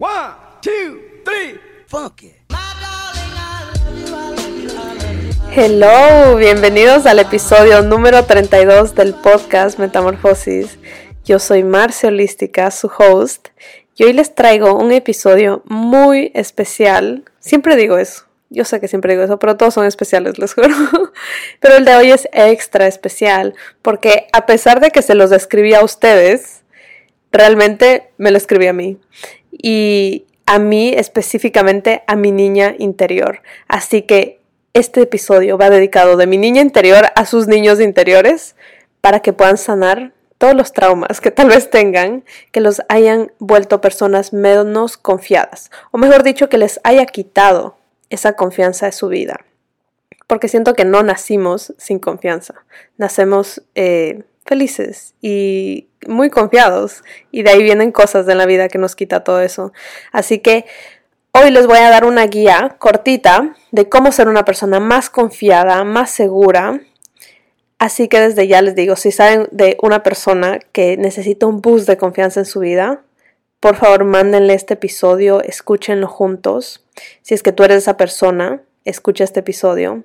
One, two, three, funky. Hello, bienvenidos al episodio número 32 del podcast Metamorfosis. Yo soy Marcia Holística, su host, y hoy les traigo un episodio muy especial. Siempre digo eso, yo sé que siempre digo eso, pero todos son especiales, les juro. Pero el de hoy es extra especial porque a pesar de que se los describí a ustedes, realmente me lo escribí a mí. Y a mí específicamente a mi niña interior. Así que este episodio va dedicado de mi niña interior a sus niños interiores para que puedan sanar todos los traumas que tal vez tengan que los hayan vuelto personas menos confiadas, o mejor dicho, que les haya quitado esa confianza de su vida. Porque siento que no nacimos sin confianza, nacemos eh, felices y muy confiados, y de ahí vienen cosas de la vida que nos quita todo eso. Así que hoy les voy a dar una guía cortita de cómo ser una persona más confiada, más segura Así que desde ya les digo, si saben de una persona que necesita un boost de confianza en su vida, por favor mándenle este episodio, escúchenlo juntos. Si es que tú eres esa persona, escucha este episodio.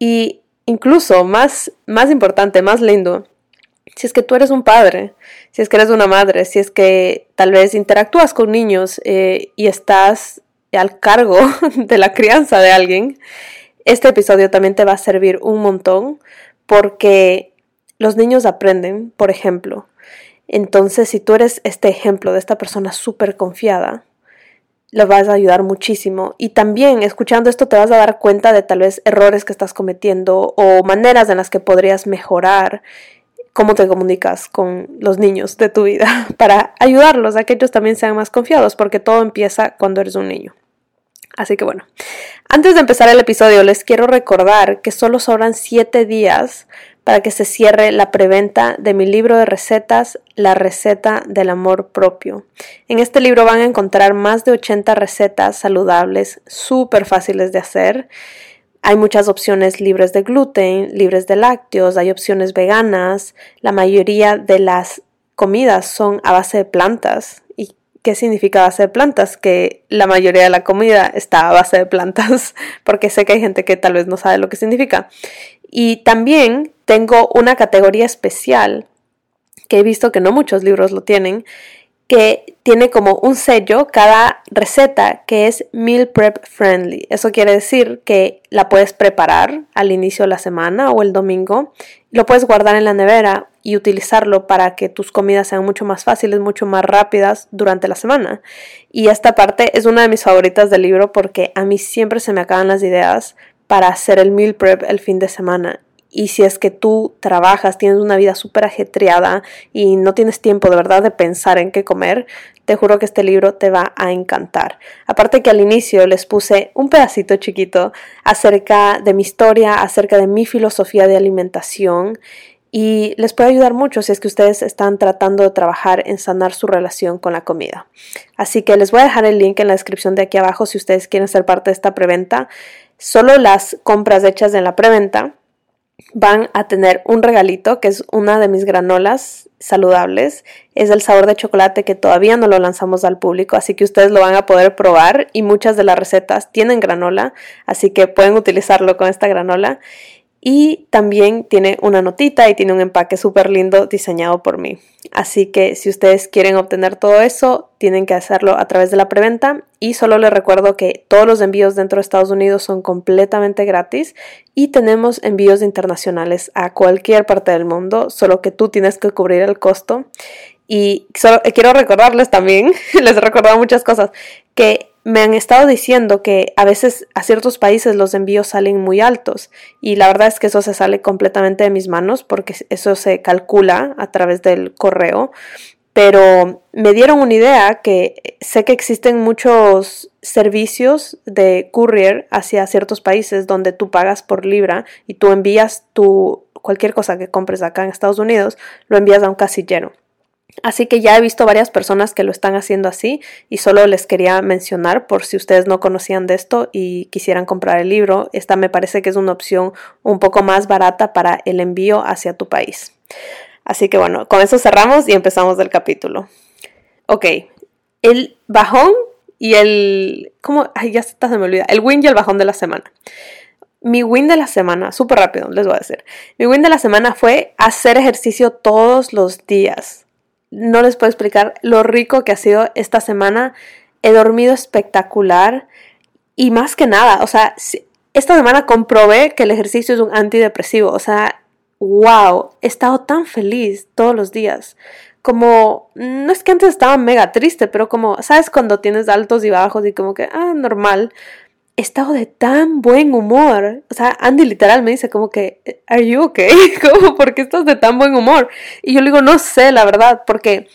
Y incluso más, más importante, más lindo, si es que tú eres un padre, si es que eres una madre, si es que tal vez interactúas con niños eh, y estás al cargo de la crianza de alguien, este episodio también te va a servir un montón porque los niños aprenden, por ejemplo. Entonces, si tú eres este ejemplo de esta persona súper confiada, lo vas a ayudar muchísimo. Y también escuchando esto te vas a dar cuenta de tal vez errores que estás cometiendo o maneras en las que podrías mejorar cómo te comunicas con los niños de tu vida para ayudarlos a que ellos también sean más confiados, porque todo empieza cuando eres un niño. Así que bueno, antes de empezar el episodio les quiero recordar que solo sobran 7 días para que se cierre la preventa de mi libro de recetas, La receta del amor propio. En este libro van a encontrar más de 80 recetas saludables, súper fáciles de hacer. Hay muchas opciones libres de gluten, libres de lácteos, hay opciones veganas, la mayoría de las comidas son a base de plantas, ¿Qué significa base de plantas? Que la mayoría de la comida está a base de plantas, porque sé que hay gente que tal vez no sabe lo que significa. Y también tengo una categoría especial que he visto que no muchos libros lo tienen, que tiene como un sello cada receta que es meal prep friendly. Eso quiere decir que la puedes preparar al inicio de la semana o el domingo, lo puedes guardar en la nevera y utilizarlo para que tus comidas sean mucho más fáciles, mucho más rápidas durante la semana. Y esta parte es una de mis favoritas del libro porque a mí siempre se me acaban las ideas para hacer el meal prep el fin de semana y si es que tú trabajas, tienes una vida súper ajetreada y no tienes tiempo de verdad de pensar en qué comer, te juro que este libro te va a encantar. Aparte que al inicio les puse un pedacito chiquito acerca de mi historia, acerca de mi filosofía de alimentación y les puede ayudar mucho si es que ustedes están tratando de trabajar en sanar su relación con la comida. Así que les voy a dejar el link en la descripción de aquí abajo si ustedes quieren ser parte de esta preventa. Solo las compras hechas en la preventa van a tener un regalito que es una de mis granolas saludables. Es el sabor de chocolate que todavía no lo lanzamos al público, así que ustedes lo van a poder probar y muchas de las recetas tienen granola, así que pueden utilizarlo con esta granola. Y también tiene una notita y tiene un empaque súper lindo diseñado por mí. Así que si ustedes quieren obtener todo eso, tienen que hacerlo a través de la preventa. Y solo les recuerdo que todos los envíos dentro de Estados Unidos son completamente gratis y tenemos envíos internacionales a cualquier parte del mundo, solo que tú tienes que cubrir el costo. Y solo, quiero recordarles también, les he recordado muchas cosas, que me han estado diciendo que a veces a ciertos países los envíos salen muy altos y la verdad es que eso se sale completamente de mis manos porque eso se calcula a través del correo, pero me dieron una idea que sé que existen muchos servicios de courier hacia ciertos países donde tú pagas por libra y tú envías tu cualquier cosa que compres acá en Estados Unidos, lo envías a un casillero. Así que ya he visto varias personas que lo están haciendo así y solo les quería mencionar por si ustedes no conocían de esto y quisieran comprar el libro. Esta me parece que es una opción un poco más barata para el envío hacia tu país. Así que bueno, con eso cerramos y empezamos el capítulo. Ok, el bajón y el... ¿Cómo? Ay, ya se me olvida. El win y el bajón de la semana. Mi win de la semana, súper rápido, les voy a decir. Mi win de la semana fue hacer ejercicio todos los días. No les puedo explicar lo rico que ha sido esta semana. He dormido espectacular y más que nada, o sea, esta semana comprobé que el ejercicio es un antidepresivo. O sea, wow, he estado tan feliz todos los días. Como, no es que antes estaba mega triste, pero como, ¿sabes? Cuando tienes altos y bajos y como que, ah, normal estado de tan buen humor. O sea, Andy literal me dice como que, ¿Are you okay? Como, ¿por qué estás de tan buen humor? Y yo le digo, no sé, la verdad, porque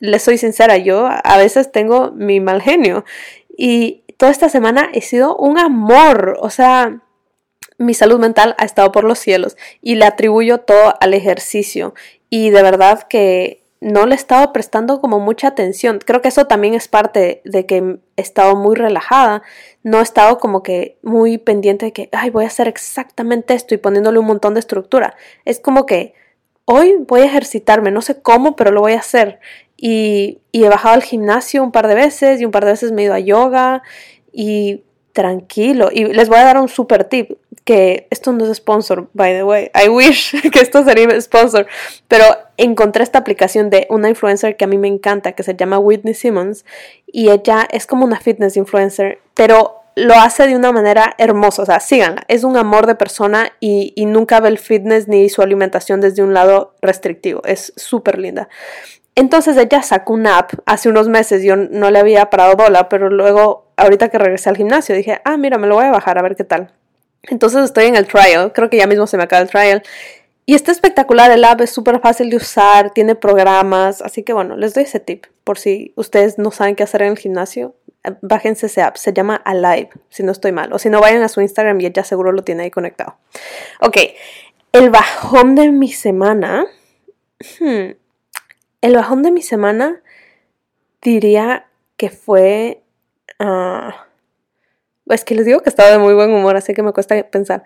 le soy sincera, yo a veces tengo mi mal genio. Y toda esta semana he sido un amor. O sea, mi salud mental ha estado por los cielos y le atribuyo todo al ejercicio. Y de verdad que no le he estado prestando como mucha atención. Creo que eso también es parte de que he estado muy relajada. No he estado como que muy pendiente de que, ay, voy a hacer exactamente esto y poniéndole un montón de estructura. Es como que hoy voy a ejercitarme, no sé cómo, pero lo voy a hacer. Y, y he bajado al gimnasio un par de veces y un par de veces me he ido a yoga y tranquilo. Y les voy a dar un super tip, que esto no es sponsor, by the way. I wish que esto sería sponsor. Pero encontré esta aplicación de una influencer que a mí me encanta, que se llama Whitney Simmons. Y ella es como una fitness influencer, pero lo hace de una manera hermosa. O sea, síganla. Es un amor de persona y, nunca ve el fitness ni su alimentación desde un lado restrictivo. Es súper linda. Entonces ella sacó una app hace unos meses, yo no le había parado bola, pero luego, ahorita que regresé al gimnasio, dije, ah, mira, me lo voy a bajar a ver qué tal. Entonces estoy en el trial, creo que ya mismo se me acaba el trial. Y está espectacular, el app es súper fácil de usar, tiene programas, así que bueno, les doy ese tip por si ustedes no saben qué hacer en el gimnasio. Bájense ese app, se llama Alive, si no estoy mal. O si no, vayan a su Instagram y ella seguro lo tiene ahí conectado. Ok, el bajón de mi semana. Hmm, el bajón de mi semana diría que fue... Uh, es que les digo que estaba de muy buen humor, así que me cuesta pensar.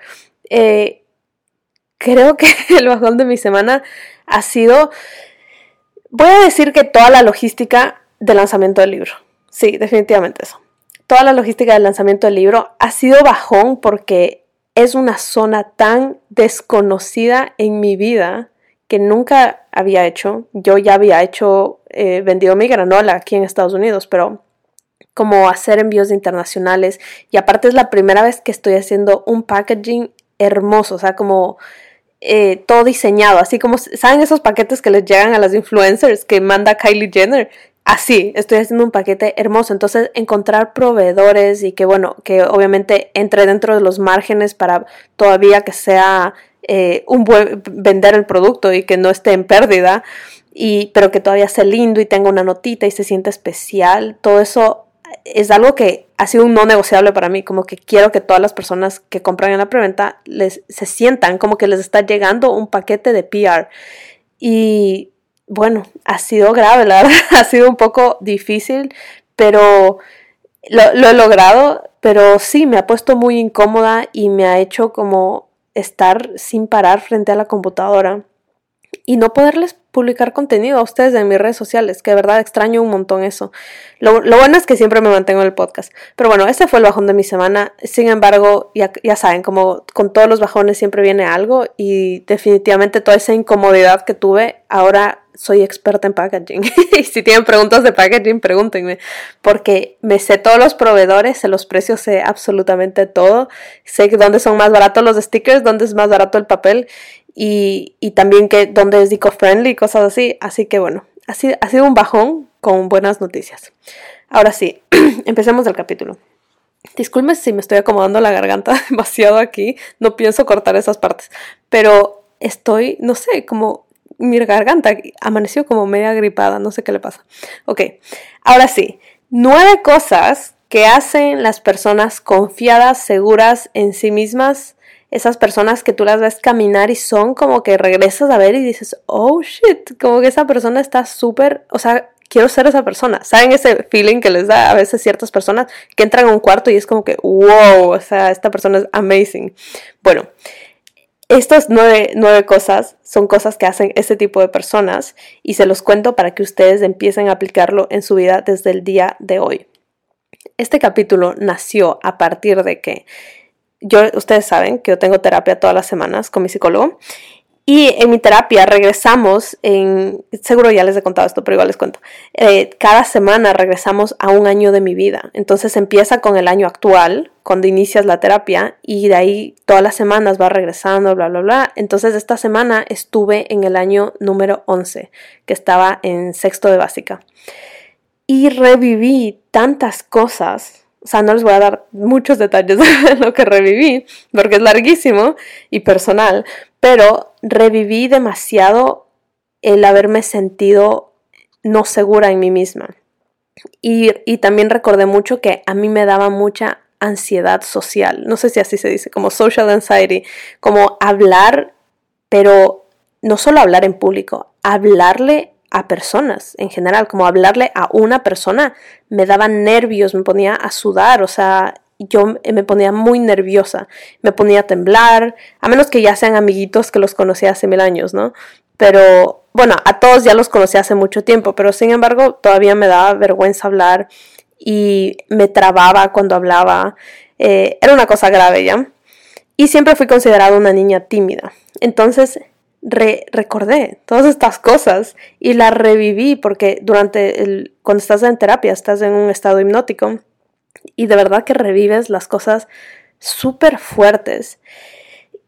Eh, creo que el bajón de mi semana ha sido... Voy a decir que toda la logística del lanzamiento del libro. Sí, definitivamente eso. Toda la logística del lanzamiento del libro ha sido bajón porque es una zona tan desconocida en mi vida que nunca había hecho. Yo ya había hecho, eh, vendido mi granola aquí en Estados Unidos, pero como hacer envíos internacionales y aparte es la primera vez que estoy haciendo un packaging hermoso, o sea, como eh, todo diseñado, así como, ¿saben esos paquetes que les llegan a las influencers que manda Kylie Jenner? Así, estoy haciendo un paquete hermoso. Entonces, encontrar proveedores y que, bueno, que obviamente entre dentro de los márgenes para todavía que sea eh, un buen vender el producto y que no esté en pérdida, y, pero que todavía sea lindo y tenga una notita y se sienta especial, todo eso es algo que ha sido un no negociable para mí, como que quiero que todas las personas que compran en la preventa les, se sientan como que les está llegando un paquete de PR. Y bueno, ha sido grave, la verdad, ha sido un poco difícil, pero lo, lo he logrado, pero sí, me ha puesto muy incómoda y me ha hecho como estar sin parar frente a la computadora y no poderles publicar contenido a ustedes en mis redes sociales, que de verdad extraño un montón eso. Lo, bueno es que siempre me mantengo en el podcast. Pero bueno, ese fue el bajón de mi semana. Sin embargo, ya, ya saben, como con todos los bajones siempre viene algo y definitivamente toda esa incomodidad que tuve, ahora soy experta en packaging. y si tienen preguntas de packaging, pregúntenme. Porque me sé todos los proveedores, sé los precios, sé absolutamente todo. Sé dónde son más baratos los stickers, dónde es más barato el papel y, también que dónde es eco-friendly, cosas así. Así que bueno, ha sido, ha sido un bajón con buenas noticias. Ahora sí, empecemos el capítulo. Disculpen si me estoy acomodando la garganta demasiado aquí, no pienso cortar esas partes, pero estoy, no sé, como mi garganta amaneció como media gripada, no sé qué le pasa. Ok, ahora sí, nueve cosas que hacen las personas confiadas, seguras en sí mismas, esas personas que tú las ves caminar y son como que regresas a ver y dices, oh shit, como que esa persona está súper, o sea, quiero ser esa persona. ¿Saben ese feeling que les da a veces ciertas personas que entran a un cuarto y es como que, wow, o sea, esta persona es amazing? Bueno, estas nueve, nueve, cosas son cosas que hacen este tipo de personas y se los cuento para que ustedes empiecen a aplicarlo en su vida desde el día de hoy. este capítulo nació a partir de que yo, ustedes saben que yo tengo terapia todas las semanas con mi psicólogo y en mi terapia regresamos, en, seguro ya les he contado esto, pero igual les cuento, eh, cada semana regresamos a un año de mi vida. Entonces empieza con el año actual, cuando inicias la terapia, y de ahí todas las semanas va regresando, bla, bla, bla. Entonces esta semana estuve en el año número 11, que estaba en sexto de básica. Y reviví tantas cosas o sea, no les voy a dar muchos detalles de lo que reviví, porque es larguísimo y personal, pero reviví demasiado el haberme sentido no segura en mí misma. Y, y, también recordé mucho que a mí me daba mucha ansiedad social, no sé si así se dice, como social anxiety, como hablar, pero no solo hablar en público, hablarle a personas en general, como hablarle a una persona me daba nervios, me ponía a sudar, o sea, yo me ponía muy nerviosa, me ponía a temblar, a menos que ya sean amiguitos que los conocí hace mil años, ¿no? Pero bueno, a todos ya los conocí hace mucho tiempo, pero sin embargo todavía me daba vergüenza hablar y me trababa cuando hablaba, eh, era una cosa grave ya. Y siempre fui considerada una niña tímida. Entonces recordé todas estas cosas y las reviví porque durante el, cuando estás en terapia estás en un estado hipnótico y de verdad que revives las cosas súper fuertes.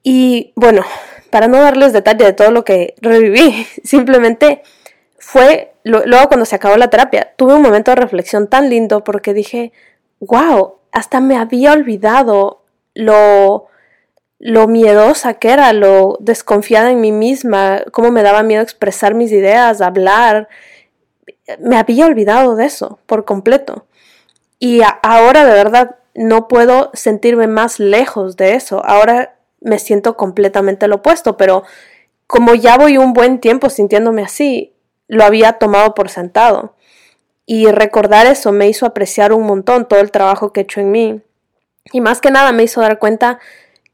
Y bueno, para no darles detalle de todo lo que reviví, simplemente fue, luego cuando se acabó la terapia, tuve un momento de reflexión tan lindo porque dije, wow, hasta me había olvidado lo lo miedosa que era, lo desconfiada en mí misma, cómo me daba miedo expresar mis ideas, hablar. Me había olvidado de eso por completo. Y ahora de verdad no puedo sentirme más lejos de eso. Ahora me siento completamente lo opuesto, pero como ya voy un buen tiempo sintiéndome así, lo había tomado por sentado. Y recordar eso me hizo apreciar un montón todo el trabajo que he hecho en mí. Y más que nada me hizo dar cuenta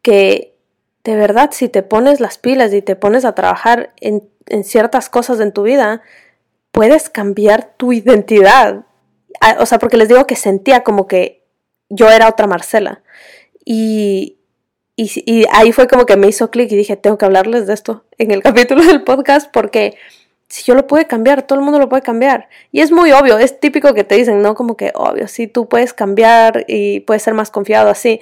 que de verdad si te pones las pilas y te pones a trabajar en, ciertas cosas en tu vida, puedes cambiar tu identidad. O sea, porque les digo que sentía como que yo era otra Marcela. Y, y, ahí fue como que me hizo clic y dije, tengo que hablarles de esto en el capítulo del podcast porque si yo lo pude cambiar, todo el mundo lo puede cambiar. Y es muy obvio, es típico que te dicen, ¿no? Como que, obvio, sí, tú puedes cambiar y puedes ser más confiado así.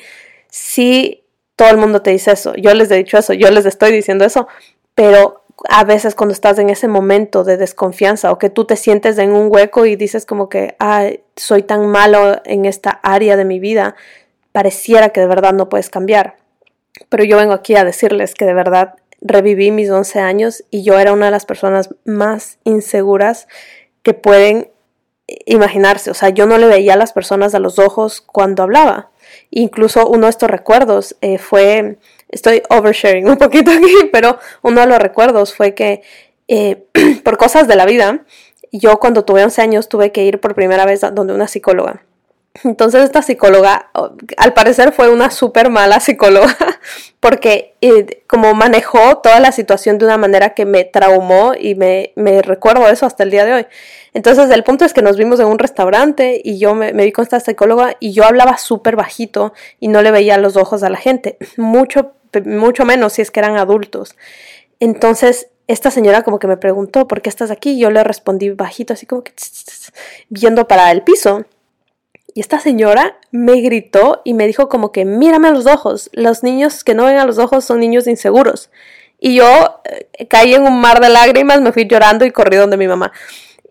Sí, todo el mundo te dice eso, yo les he dicho eso, yo les estoy diciendo eso, pero a veces cuando estás en ese momento de desconfianza o que tú te sientes en un hueco y dices como que, ay, soy tan malo en esta área de mi vida, pareciera que de verdad no puedes cambiar. Pero yo vengo aquí a decirles que de verdad reviví mis 11 años y yo era una de las personas más inseguras que pueden imaginarse. O sea, yo no le veía a las personas a los ojos cuando hablaba. Incluso uno de estos recuerdos eh, fue, estoy oversharing un poquito aquí, pero uno de los recuerdos fue que eh, por cosas de la vida, yo cuando tuve 11 años tuve que ir por primera vez donde una psicóloga. Entonces esta psicóloga, al parecer fue una súper mala psicóloga, porque eh, como manejó toda la situación de una manera que me traumó y me, recuerdo eso hasta el día de hoy. Entonces el punto es que nos vimos en un restaurante y yo me, me vi con esta psicóloga y yo hablaba súper bajito y no le veía los ojos a la gente, mucho, mucho menos si es que eran adultos. Entonces esta señora como que me preguntó, ¿por qué estás aquí? Yo le respondí bajito, así como que viendo para el piso. Y esta señora me gritó y me dijo como que mírame a los ojos, los niños que no ven a los ojos son niños inseguros. Y yo eh, caí en un mar de lágrimas, me fui llorando y corrí donde mi mamá.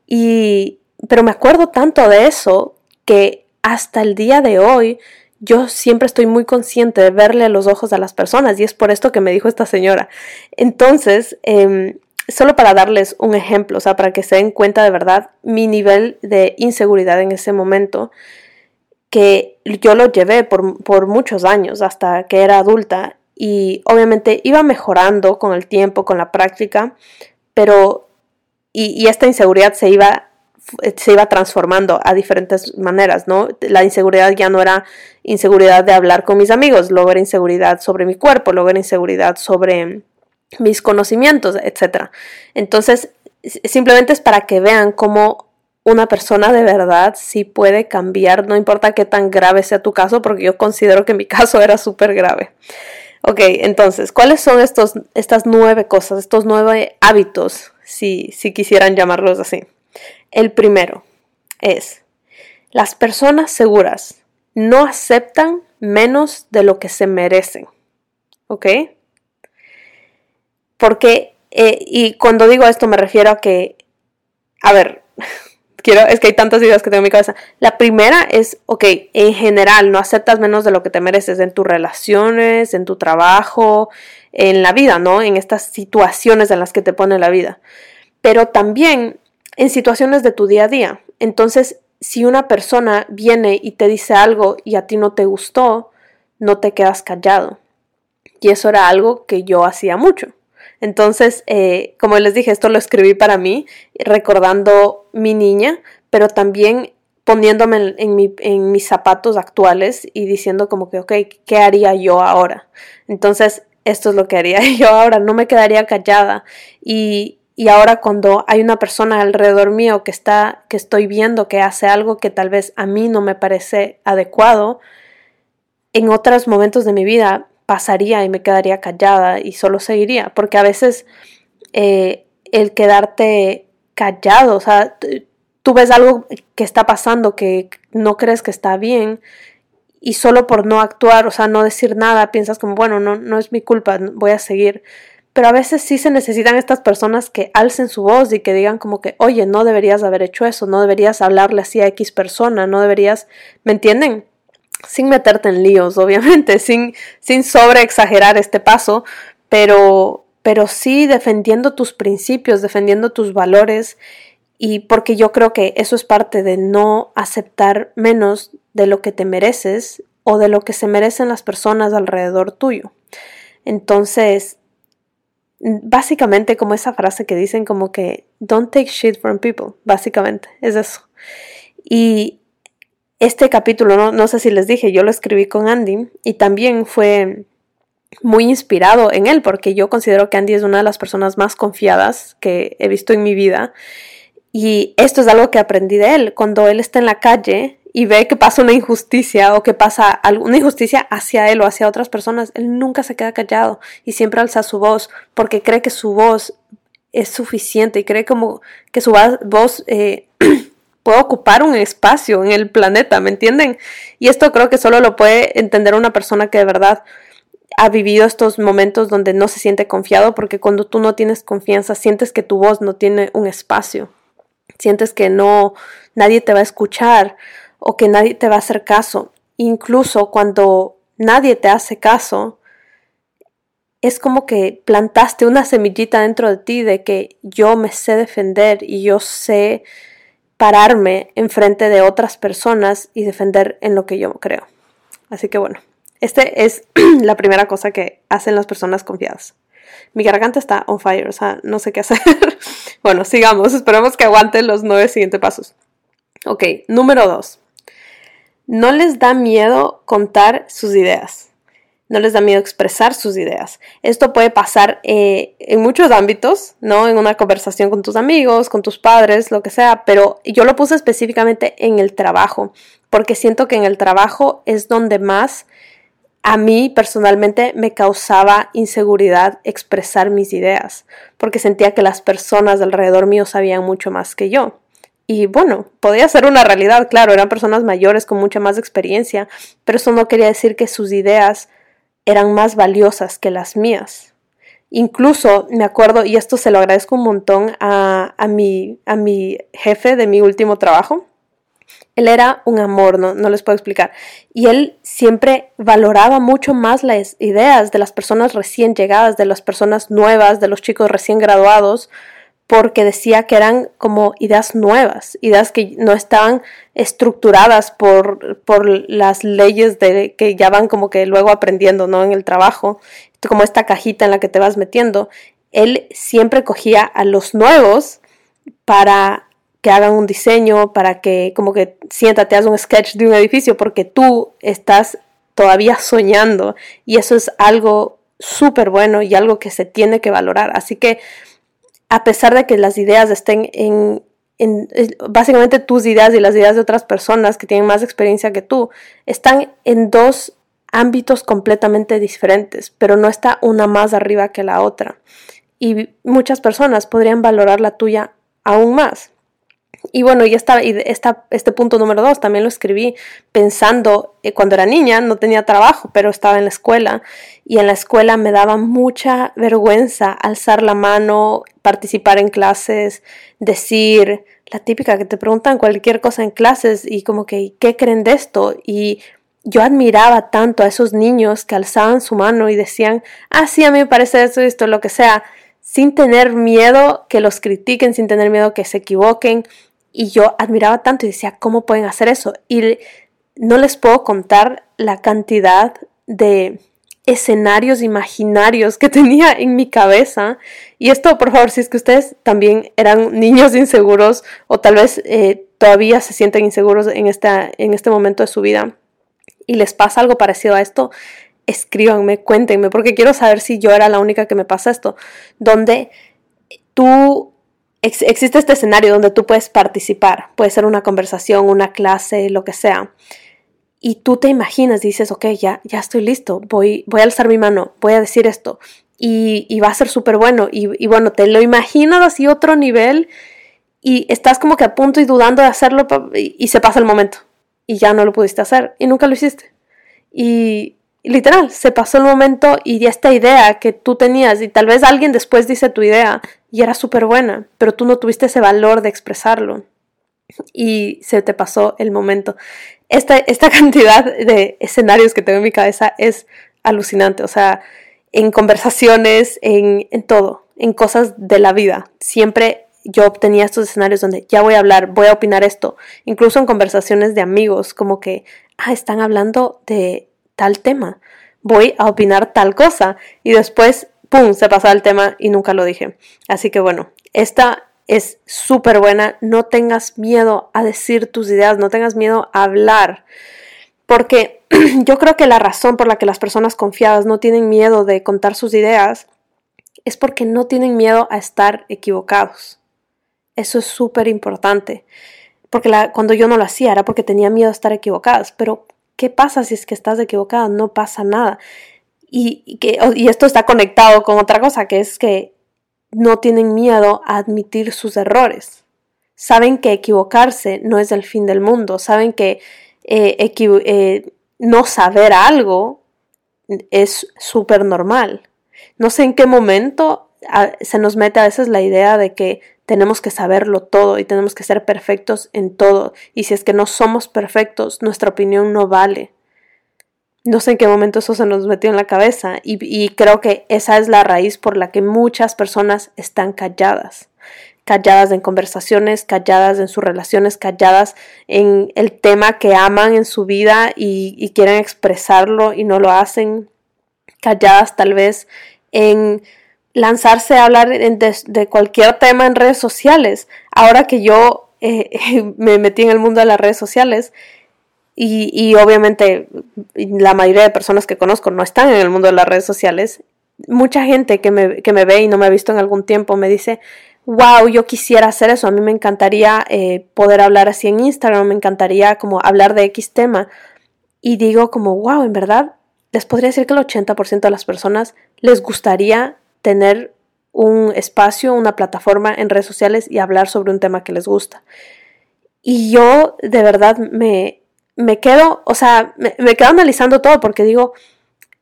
Y pero me acuerdo tanto de eso que hasta el día de hoy yo siempre estoy muy consciente de verle los ojos a las personas y es por esto que me dijo esta señora. Entonces, em, solo para darles un ejemplo, o sea, para que se den cuenta de verdad mi nivel de inseguridad en ese momento, que yo lo llevé por, muchos años hasta que era adulta y obviamente iba mejorando con el tiempo, con la práctica, pero y, esta inseguridad se iba, se iba transformando a diferentes maneras, ¿no? La inseguridad ya no era inseguridad de hablar con mis amigos, luego era inseguridad sobre mi cuerpo, luego era inseguridad sobre mis conocimientos, etc. Entonces, simplemente es para que vean cómo una persona de verdad sí puede cambiar, no importa qué tan grave sea tu caso, porque yo considero que mi caso era súper grave. Ok, entonces, ¿cuáles son estos, estas nueve cosas, estos nueve hábitos, si, si quisieran llamarlos así? El primero es, las personas seguras no aceptan menos de lo que se merecen. ¿Ok? Porque, eh, y cuando digo esto me refiero a que, a ver, quiero, es que hay tantas ideas que tengo en mi cabeza. La primera es, ok, en general, no aceptas menos de lo que te mereces en tus relaciones, en tu trabajo, en la vida, ¿no? En estas situaciones en las que te pone la vida. Pero también en situaciones de tu día a día. Entonces, si una persona viene y te dice algo y a ti no te gustó, no te quedas callado. Y eso era algo que yo hacía mucho. Entonces, eh, como les dije, esto lo escribí para mí, recordando mi niña, pero también poniéndome en, mis zapatos actuales y diciendo como que, ok, ¿qué haría yo ahora? Entonces, esto es lo que haría yo ahora, no me quedaría callada. Y, y ahora cuando hay una persona alrededor mío que está, que estoy viendo que hace algo que tal vez a mí no me parece adecuado, en otros momentos de mi vida pasaría y me quedaría callada y solo seguiría, porque a veces eh, el quedarte callado, o sea, tú ves algo que está pasando que no crees que está bien y solo por no actuar, o sea, no decir nada, piensas como, bueno, no, no es mi culpa, voy a seguir. Pero a veces sí se necesitan estas personas que alcen su voz y que digan como que, oye, no deberías haber hecho eso, no deberías hablarle así a X persona, no deberías, ¿me entienden? Sin meterte en líos, obviamente, sin, sin sobre exagerar este paso, pero, pero sí defendiendo tus principios, defendiendo tus valores, y porque yo creo que eso es parte de no aceptar menos de lo que te mereces o de lo que se merecen las personas alrededor tuyo. Entonces, básicamente como esa frase que dicen como que don't take shit from people, básicamente, es eso. Y este capítulo, no, no sé si les dije, yo lo escribí con Andy y también fue muy inspirado en él porque yo considero que Andy es una de las personas más confiadas que he visto en mi vida y esto es algo que aprendí de él. Cuando él está en la calle y ve que pasa una injusticia o que pasa alguna injusticia hacia él o hacia otras personas, él nunca se queda callado y siempre alza su voz porque cree que su voz es suficiente y cree como que su voz eh, puede ocupar un espacio en el planeta, ¿me entienden? Y esto creo que solo lo puede entender una persona que de verdad ha vivido estos momentos donde no se siente confiado, porque cuando tú no tienes confianza, sientes que tu voz no tiene un espacio, sientes que no, nadie te va a escuchar o que nadie te va a hacer caso. Incluso cuando nadie te hace caso, es como que plantaste una semillita dentro de ti de que yo me sé defender y yo sé pararme enfrente de otras personas y defender en lo que yo creo. Así que bueno, este es la primera cosa que hacen las personas confiadas. Mi garganta está on fire, o sea, no sé qué hacer. bueno, sigamos, esperemos que aguanten los nueve siguientes pasos. Ok, número dos. No les da miedo contar sus ideas no les da miedo expresar sus ideas. Esto puede pasar eh, en muchos ámbitos, ¿no? En una conversación con tus amigos, con tus padres, lo que sea, pero yo lo puse específicamente en el trabajo, porque siento que en el trabajo es donde más a mí personalmente me causaba inseguridad expresar mis ideas, porque sentía que las personas alrededor mío sabían mucho más que yo. Y bueno, podía ser una realidad, claro, eran personas mayores con mucha más experiencia, pero eso no quería decir que sus ideas eran más valiosas que las mías. Incluso me acuerdo, y esto se lo agradezco un montón a, a, mi, a mi jefe de mi último trabajo. Él era un amor, no, no les puedo explicar. Y él siempre valoraba mucho más las ideas de las personas recién llegadas, de las personas nuevas, de los chicos recién graduados, porque decía que eran como ideas nuevas, ideas que no estaban estructuradas por, por las leyes de, que ya van como que luego aprendiendo, ¿no? En el trabajo, como esta cajita en la que te vas metiendo. Él siempre cogía a los nuevos para que hagan un diseño, para que como que siéntate, haz un sketch de un edificio, porque tú estás todavía soñando y eso es algo súper bueno y algo que se tiene que valorar. Así que a pesar de que las ideas estén en, en, básicamente tus ideas y las ideas de otras personas que tienen más experiencia que tú están en dos ámbitos completamente diferentes, pero no está una más arriba que la otra. Y muchas personas podrían valorar la tuya aún más. Y bueno, y, esta, y esta, este punto número dos también lo escribí pensando, eh, cuando era niña no tenía trabajo, pero estaba en la escuela y en la escuela me daba mucha vergüenza alzar la mano, participar en clases, decir la típica que te preguntan cualquier cosa en clases y como que, ¿qué creen de esto? Y yo admiraba tanto a esos niños que alzaban su mano y decían, ah, sí, a mí me parece esto, esto, lo que sea, sin tener miedo que los critiquen, sin tener miedo que se equivoquen, y yo admiraba tanto y decía, ¿cómo pueden hacer eso? Y no les puedo contar la cantidad de escenarios imaginarios que tenía en mi cabeza. Y esto, por favor, si es que ustedes también eran niños inseguros o tal vez eh, todavía se sienten inseguros en, esta, en este momento de su vida y les pasa algo parecido a esto, escríbanme, cuéntenme, porque quiero saber si yo era la única que me pasa esto, donde tú existe este escenario donde tú puedes participar, puede ser una conversación, una clase, lo que sea. Y tú te imaginas, dices, ok, ya, ya estoy listo, voy, voy a alzar mi mano, voy a decir esto, y, va a ser súper bueno. Y, bueno, te lo imaginas así otro nivel y estás como que a punto y dudando de hacerlo y, y se pasa el momento y ya no lo pudiste hacer y nunca lo hiciste. Y, literal, se pasó el momento y esta idea que tú tenías y tal vez alguien después dice tu idea y era súper buena, pero tú no tuviste ese valor de expresarlo y se te pasó el momento. Esta, esta cantidad de escenarios que tengo en mi cabeza es alucinante, o sea, en conversaciones, en, en todo, en cosas de la vida. Siempre yo obtenía estos escenarios donde ya voy a hablar, voy a opinar esto, incluso en conversaciones de amigos, como que, ah, están hablando de tal tema, voy a opinar tal cosa y después, ¡pum!, se pasaba el tema y nunca lo dije. Así que bueno, esta es súper buena, no tengas miedo a decir tus ideas, no tengas miedo a hablar, porque yo creo que la razón por la que las personas confiadas no tienen miedo de contar sus ideas es porque no tienen miedo a estar equivocados. Eso es súper importante. Porque cuando yo no lo hacía era porque tenía miedo a estar equivocadas. Pero ¿qué pasa si es que estás equivocada? No pasa nada. Y, que, y esto está conectado con otra cosa, que es que no tienen miedo a admitir sus errores. Saben que equivocarse no es el fin del mundo. Saben que eh, eh, no saber algo es súper normal. No sé en qué momento se nos mete a veces la idea de que tenemos que saberlo todo y tenemos que ser perfectos en todo. Y si es que no somos perfectos, nuestra opinión no vale. No sé en qué momento eso se nos metió en la cabeza y, creo que esa es la raíz por la que muchas personas están calladas. Calladas en conversaciones, calladas en sus relaciones, calladas en el tema que aman en su vida y, y quieren expresarlo y no lo hacen. Calladas tal vez en lanzarse a hablar de, cualquier tema en redes sociales. Ahora que yo eh, me metí en el mundo de las redes sociales y, obviamente la mayoría de personas que conozco no están en el mundo de las redes sociales, mucha gente que me, que me ve y no me ha visto en algún tiempo me dice, wow, yo quisiera hacer eso, a mí me encantaría eh, poder hablar así en Instagram, me encantaría como hablar de X tema. Y digo como, wow, en verdad, les podría decir que el 80% de las personas les gustaría tener un espacio, una plataforma en redes sociales y hablar sobre un tema que les gusta. Y yo de verdad me, me quedo, o sea, me, quedo analizando todo porque digo,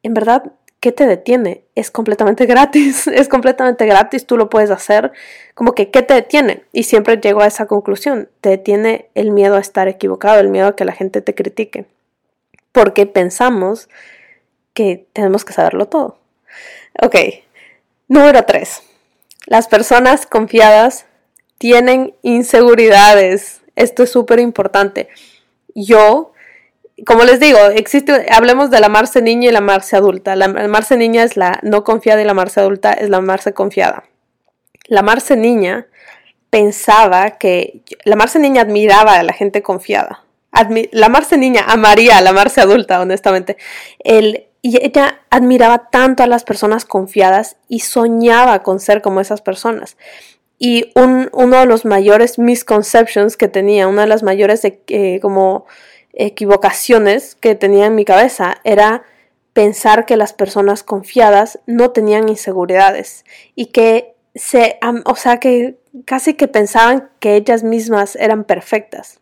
en verdad, ¿qué te detiene? Es completamente gratis, es completamente gratis, tú lo puedes hacer. Como que, ¿qué te detiene? Y siempre llego a esa conclusión, te detiene el miedo a estar equivocado, el miedo a que la gente te critique. Porque pensamos que tenemos que saberlo todo. Ok, Número 3. Las personas confiadas tienen inseguridades. Esto es súper importante. Yo, como les digo, existe, hablemos de la Marce niña y la Marce adulta. La Marce niña es la no confiada y la Marce adulta es la Marce confiada. La Marce niña pensaba que, la Marce niña admiraba a la gente confiada. la Marce niña amaría a la Marce adulta, honestamente. El, y ella admiraba tanto a las personas confiadas y soñaba con ser como esas personas. Y un, uno de los mayores misconceptions que tenía, una de las mayores eh, como equivocaciones que tenía en mi cabeza era pensar que las personas confiadas no tenían inseguridades y que se, o sea, que casi que pensaban que ellas mismas eran perfectas.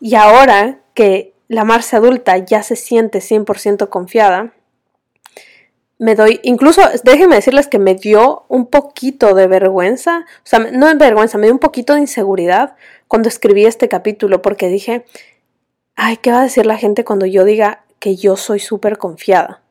Y ahora que la Marce adulta ya se siente 100% confiada, me doy, incluso déjenme decirles que me dio un poquito de vergüenza, o sea, no de vergüenza, me dio un poquito de inseguridad cuando escribí este capítulo porque dije, ay, ¿qué va a decir la gente cuando yo diga que yo soy súper confiada?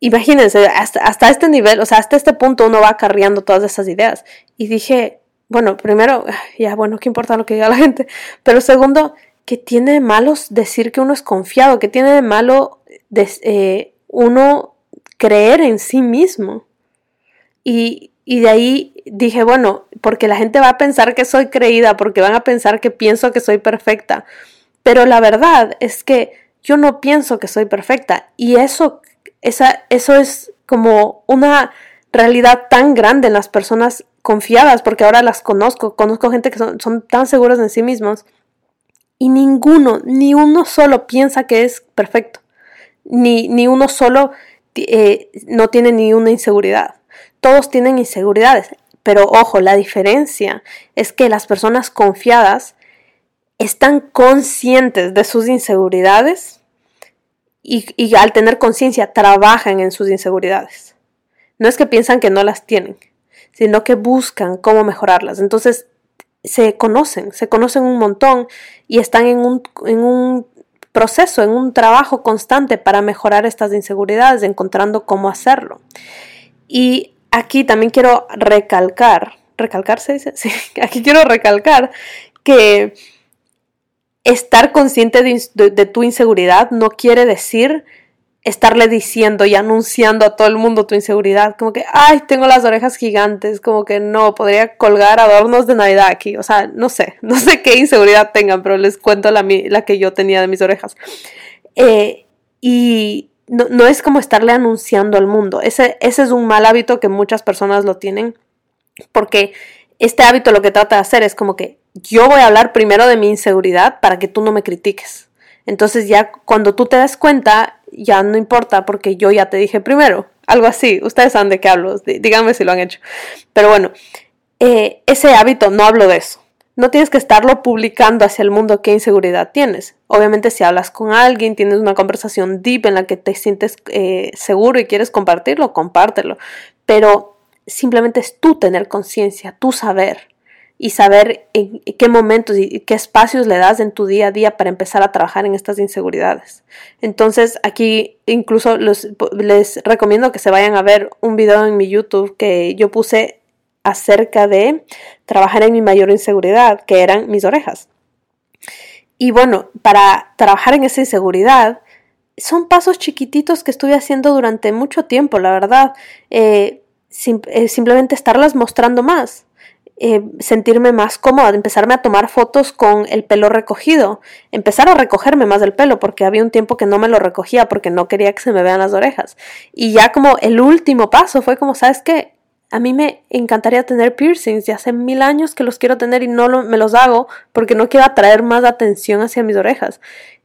Imagínense, hasta, hasta, este nivel, o sea, hasta este punto uno va acarreando todas esas ideas. Y dije, bueno, primero, ya, bueno, ¿qué importa lo que diga la gente? Pero segundo, ¿qué tiene de malo decir que uno es confiado? ¿Qué tiene de malo eh, uno creer en sí mismo. Y, de ahí dije, bueno, porque la gente va a pensar que soy creída, porque van a pensar que pienso que soy perfecta. Pero la verdad es que yo no pienso que soy perfecta. Y eso, esa, eso es como una realidad tan grande en las personas confiadas, porque ahora las conozco, conozco gente que son, son tan seguros en sí mismos. Y ninguno, ni uno solo piensa que es perfecto. Ni, ni uno solo eh, no tiene ni una inseguridad. Todos tienen inseguridades, pero ojo, la diferencia es que las personas confiadas están conscientes de sus inseguridades y, y al tener conciencia trabajan en sus inseguridades. No es que piensan que no las tienen, sino que buscan cómo mejorarlas. Entonces, se conocen, se conocen un montón y están en un, en un proceso, en un trabajo constante para mejorar estas inseguridades, encontrando cómo hacerlo. Y aquí también quiero recalcar, recalcar se dice, sí, aquí quiero recalcar que estar consciente de, tu inseguridad no quiere decir estarle diciendo y anunciando a todo el mundo tu inseguridad, como que, ay, tengo las orejas gigantes, como que no, podría colgar adornos de Navidad aquí, o sea, no sé, no sé qué inseguridad tengan, pero les cuento la, la que yo tenía de mis orejas. Eh, y no, no, es como estarle anunciando al mundo, ese, ese es un mal hábito que muchas personas lo tienen, porque este hábito lo que trata de hacer es como que yo voy a hablar primero de mi inseguridad para que tú no me critiques. Entonces ya cuando tú te das cuenta, ya no importa porque yo ya te dije primero. Algo así. Ustedes saben de qué hablo. Díganme si lo han hecho. Pero bueno, eh, ese hábito, no hablo de eso. No tienes que estarlo publicando hacia el mundo qué inseguridad tienes. Obviamente si hablas con alguien, tienes una conversación deep en la que te sientes eh, seguro y quieres compartirlo, compártelo. Pero simplemente es tú tener conciencia, tú saber y saber en qué momentos y qué espacios le das en tu día a día para empezar a trabajar en estas inseguridades. Entonces aquí incluso les recomiendo que se vayan a ver un video en mi YouTube que yo puse acerca de trabajar en mi mayor inseguridad, que eran mis orejas. Y bueno, para trabajar en esa inseguridad, son pasos chiquititos que estuve haciendo durante mucho tiempo, la verdad. Eh, eh, simplemente estarlas mostrando más eh, sentirme más cómoda, empezarme a tomar fotos con el pelo recogido, empezar a recogerme más del pelo, porque había un tiempo que no me lo recogía porque no quería que se me vean las orejas. Y ya como el último paso fue como, ¿sabes qué? A mí me encantaría tener piercings y hace mil años que los quiero tener y no me los hago porque no quiero atraer más atención hacia mis orejas.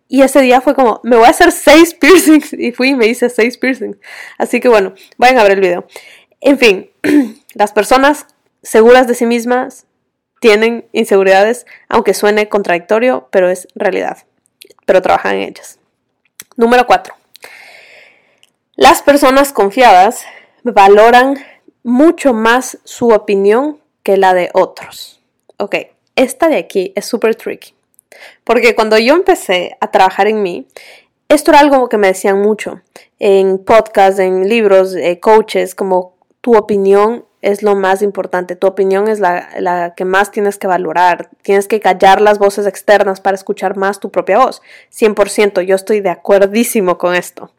Y ese día fue como, me voy a hacer seis piercings. Y fui y me hice seis piercings. Así que bueno, vayan a ver el video. En fin, las personas seguras de sí mismas tienen inseguridades, aunque suene contradictorio, pero es realidad. Pero trabajan en ellas. Número 4. Las personas confiadas valoran mucho más su opinión que la de otros. Ok, esta de aquí es súper tricky. Porque cuando yo empecé a trabajar en mí, esto era algo que me decían mucho en podcasts, en libros, eh, coaches, como tu opinión es lo más importante. Tu opinión es la, que más tienes que valorar. Tienes que callar las voces externas para escuchar más tu propia voz. 100%, yo estoy de acuerdísimo con esto.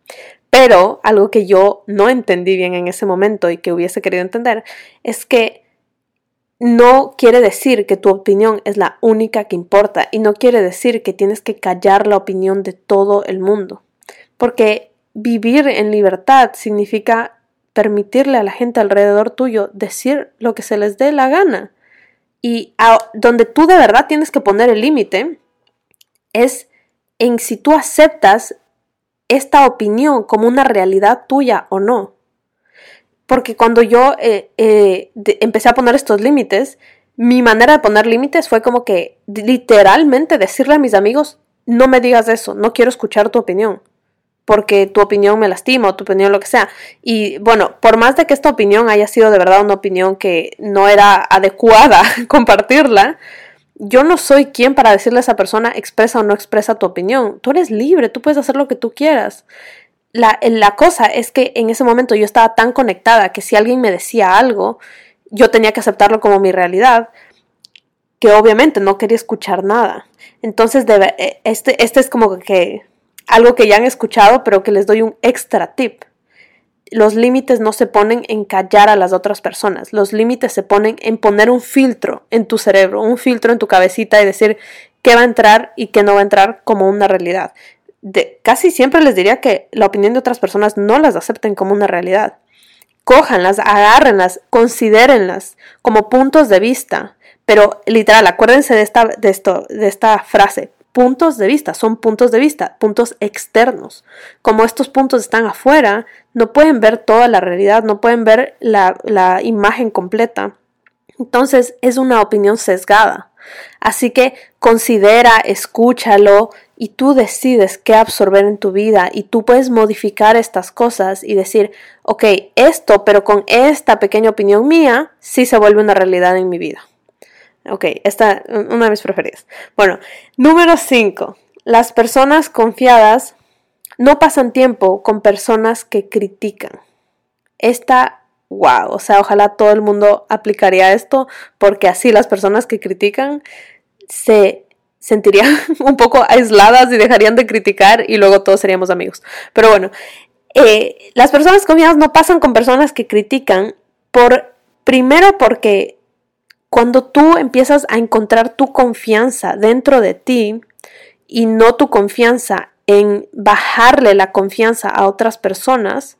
Pero algo que yo no entendí bien en ese momento y que hubiese querido entender es que no quiere decir que tu opinión es la única que importa y no quiere decir que tienes que callar la opinión de todo el mundo. Porque vivir en libertad significa permitirle a la gente alrededor tuyo decir lo que se les dé la gana. Y donde tú de verdad tienes que poner el límite es en si tú aceptas esta opinión como una realidad tuya o no. Porque cuando yo eh, eh, empecé a poner estos límites, mi manera de poner límites fue como que literalmente decirle a mis amigos, no me digas eso, no quiero escuchar tu opinión, porque tu opinión me lastima o tu opinión lo que sea. Y bueno, por más de que esta opinión haya sido de verdad una opinión que no era adecuada compartirla, yo no soy quien para decirle a esa persona expresa o no expresa tu opinión. Tú eres libre, tú puedes hacer lo que tú quieras. La, la cosa es que en ese momento yo estaba tan conectada que si alguien me decía algo, yo tenía que aceptarlo como mi realidad, que obviamente no quería escuchar nada. Entonces, eh, este, este es como que algo que ya han escuchado, pero que les doy un extra tip. Los límites no se ponen en callar a las otras personas, los límites se ponen en poner un filtro en tu cerebro, un filtro en tu cabecita y decir qué va a entrar y qué no va a entrar como una realidad. Casi siempre les diría que la opinión de otras personas no las acepten como una realidad cójanlas, agárrenlas, considérenlas como puntos de vista. Pero literal, acuérdense de esta, de esto, de esta frase. Puntos de vista, son puntos de vista, puntos externos. Como estos puntos están afuera, no pueden ver toda la realidad, no pueden ver la, imagen completa. Entonces es una opinión sesgada. Así que considera, escúchalo y tú decides qué absorber en tu vida y tú puedes modificar estas cosas y decir, ok, esto, pero con esta pequeña opinión mía, sí se vuelve una realidad en mi vida. Ok, esta una de mis preferidas. Bueno, número 5. Las personas confiadas no pasan tiempo con personas que critican. Esta wow, o sea, ojalá todo el mundo aplicaría esto porque así las personas que critican se sentirían un poco aisladas y dejarían de criticar y luego todos seríamos amigos. Pero bueno, eh, las personas confiadas no pasan con personas que critican por, primero porque cuando tú empiezas a encontrar tu confianza dentro de ti y no tu confianza en bajarle la confianza a otras personas,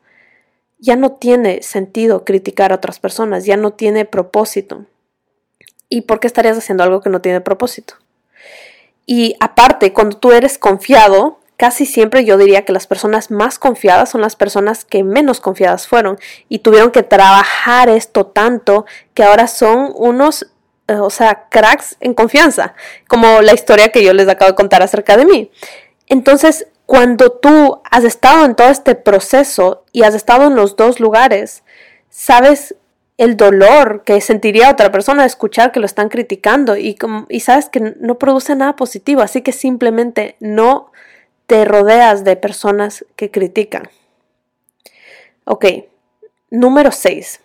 ya no tiene sentido criticar a otras personas, ya no tiene propósito. ¿Y por qué estarías haciendo algo que no tiene propósito? Y aparte, cuando tú eres confiado, casi siempre yo diría que las personas más confiadas son las personas que menos confiadas fueron y tuvieron que trabajar esto tanto que ahora son unos, eh, o sea, cracks en confianza, como la historia que yo les acabo de contar acerca de mí. Entonces, cuando tú has estado en todo este proceso y has estado en los dos lugares, sabes el dolor que sentiría otra persona de escuchar que lo están criticando y, y sabes que no produce nada positivo, así que simplemente no te rodeas de personas que critican. Ok, número 6.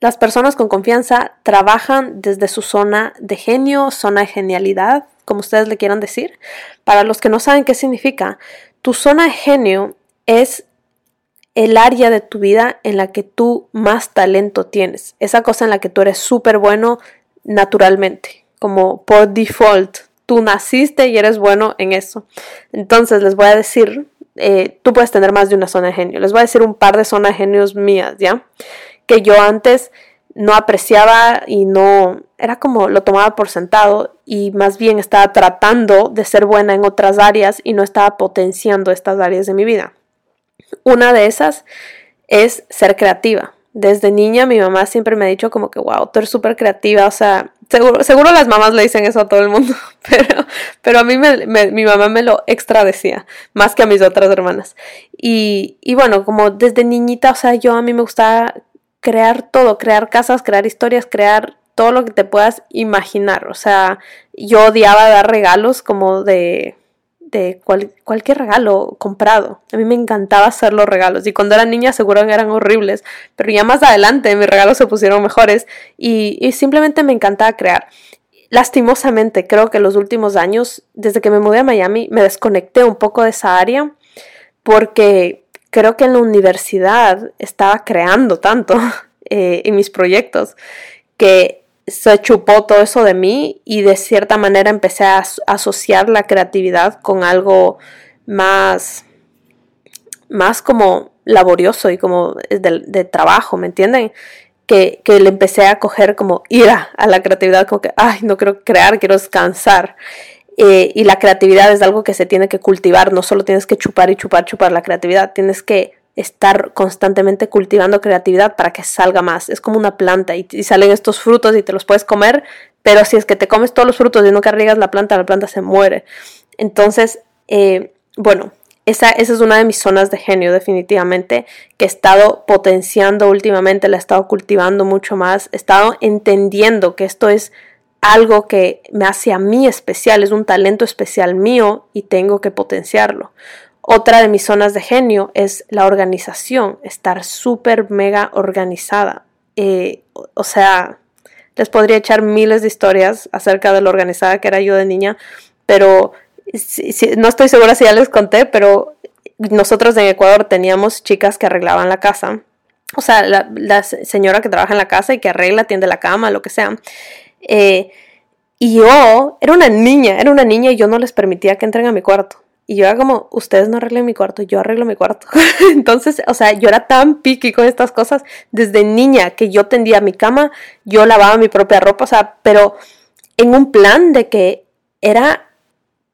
Las personas con confianza trabajan desde su zona de genio, zona de genialidad, como ustedes le quieran decir. Para los que no saben qué significa, tu zona de genio es el área de tu vida en la que tú más talento tienes, esa cosa en la que tú eres súper bueno naturalmente, como por default. Tú naciste y eres bueno en eso. Entonces les voy a decir, eh, tú puedes tener más de una zona de genio. Les voy a decir un par de zonas de genios mías, ¿ya? Que yo antes no apreciaba y no era como lo tomaba por sentado y más bien estaba tratando de ser buena en otras áreas y no estaba potenciando estas áreas de mi vida. Una de esas es ser creativa. Desde niña mi mamá siempre me ha dicho como que, wow, tú eres súper creativa, o sea, seguro, seguro las mamás le dicen eso a todo el mundo, pero, pero a mí mi mamá me lo extra decía, más que a mis otras hermanas. Y, y bueno, como desde niñita, o sea, yo a mí me gustaba crear todo, crear casas, crear historias, crear todo lo que te puedas imaginar. O sea, yo odiaba dar regalos como de, de cualquier regalo comprado. A mí me encantaba hacer los regalos y cuando era niña seguro que eran horribles, pero ya más adelante mis regalos se pusieron mejores y, y simplemente me encantaba crear. Lastimosamente, creo que los últimos años, desde que me mudé a Miami, me desconecté un poco de esa área porque creo que en la universidad estaba creando tanto eh, en mis proyectos que se chupó todo eso de mí y de cierta manera empecé a asociar la creatividad con algo más, más como laborioso y como de, trabajo, ¿me entienden? que, que, le empecé a coger como ira a la creatividad, como que, ay, no quiero crear, quiero descansar. Eh, y la creatividad es algo que se tiene que cultivar, no solo tienes que chupar y chupar, chupar la creatividad, tienes que estar constantemente cultivando creatividad para que salga más. Es como una planta y, salen estos frutos y te los puedes comer, pero si es que te comes todos los frutos y no cargas la planta, la planta se muere. Entonces, eh, bueno, esa, esa, es una de mis zonas de genio, definitivamente, que he estado potenciando últimamente, la he estado cultivando mucho más, he estado entendiendo que esto es algo que me hace a mí especial, es un talento especial mío y tengo que potenciarlo. Otra de mis zonas de genio es la organización, estar súper mega organizada. Eh, o sea, les podría echar miles de historias acerca de lo organizada que era yo de niña, pero no estoy segura si ya les conté, pero nosotros en Ecuador teníamos chicas que arreglaban la casa. O sea, la, señora que trabaja en la casa y que arregla, tiende la cama, lo que sea. Eh, y yo era una niña, era una niña y yo no les permitía que entren a mi cuarto. Y yo era como, ustedes no arreglen mi cuarto, yo arreglo mi cuarto. Entonces, o sea, yo era tan piqui con estas cosas desde niña que yo tendía mi cama, yo lavaba mi propia ropa, o sea, pero en un plan de que era